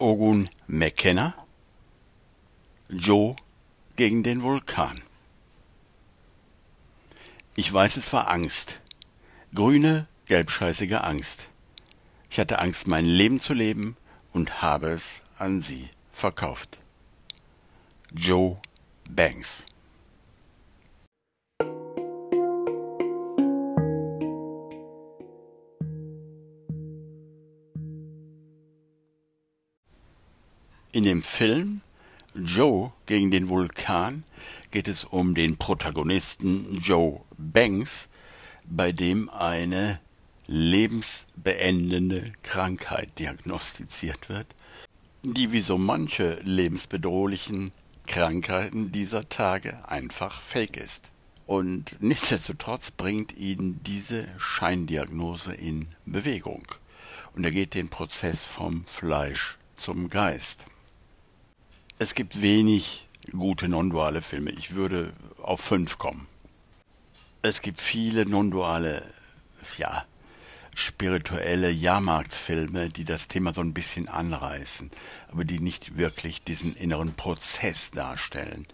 Ogun McKenna Joe gegen den Vulkan Ich weiß, es war Angst. Grüne, gelbscheißige Angst. Ich hatte Angst, mein Leben zu leben und habe es an sie verkauft. Joe Banks In dem Film Joe gegen den Vulkan geht es um den Protagonisten Joe Banks, bei dem eine lebensbeendende Krankheit diagnostiziert wird, die wie so manche lebensbedrohlichen Krankheiten dieser Tage einfach fake ist. Und nichtsdestotrotz bringt ihn diese Scheindiagnose in Bewegung. Und er geht den Prozess vom Fleisch zum Geist. Es gibt wenig gute non-duale Filme. Ich würde auf fünf kommen. Es gibt viele non-duale, ja, spirituelle Jahrmarktfilme, die das Thema so ein bisschen anreißen, aber die nicht wirklich diesen inneren Prozess darstellen.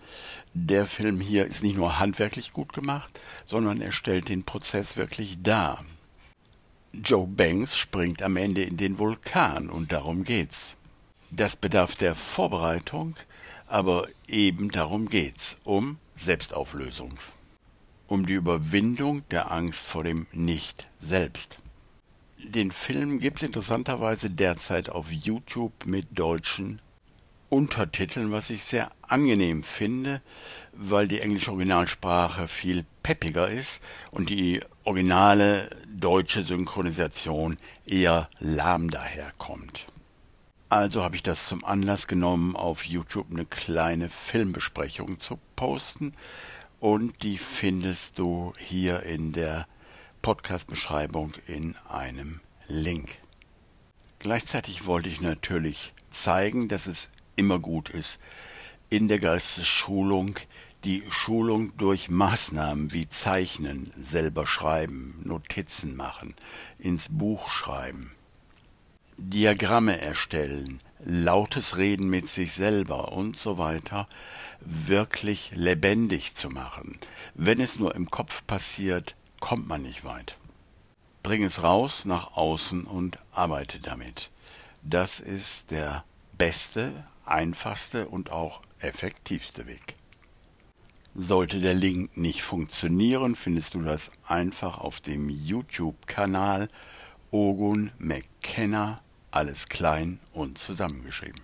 Der Film hier ist nicht nur handwerklich gut gemacht, sondern er stellt den Prozess wirklich dar. Joe Banks springt am Ende in den Vulkan und darum geht's. Das bedarf der Vorbereitung, aber eben darum geht's, um Selbstauflösung, um die Überwindung der Angst vor dem Nicht-Selbst. Den Film gibt's interessanterweise derzeit auf YouTube mit deutschen Untertiteln, was ich sehr angenehm finde, weil die englische Originalsprache viel peppiger ist und die originale deutsche Synchronisation eher lahm daherkommt. Also habe ich das zum Anlass genommen, auf YouTube eine kleine Filmbesprechung zu posten und die findest du hier in der Podcast-Beschreibung in einem Link. Gleichzeitig wollte ich natürlich zeigen, dass es immer gut ist, in der Geistesschulung die Schulung durch Maßnahmen wie Zeichnen, selber schreiben, Notizen machen, ins Buch schreiben, Diagramme erstellen, lautes Reden mit sich selber und so weiter wirklich lebendig zu machen. Wenn es nur im Kopf passiert, kommt man nicht weit. Bring es raus nach außen und arbeite damit. Das ist der beste, einfachste und auch effektivste Weg. Sollte der Link nicht funktionieren, findest du das einfach auf dem YouTube-Kanal Ogun McKenna alles klein und zusammengeschrieben.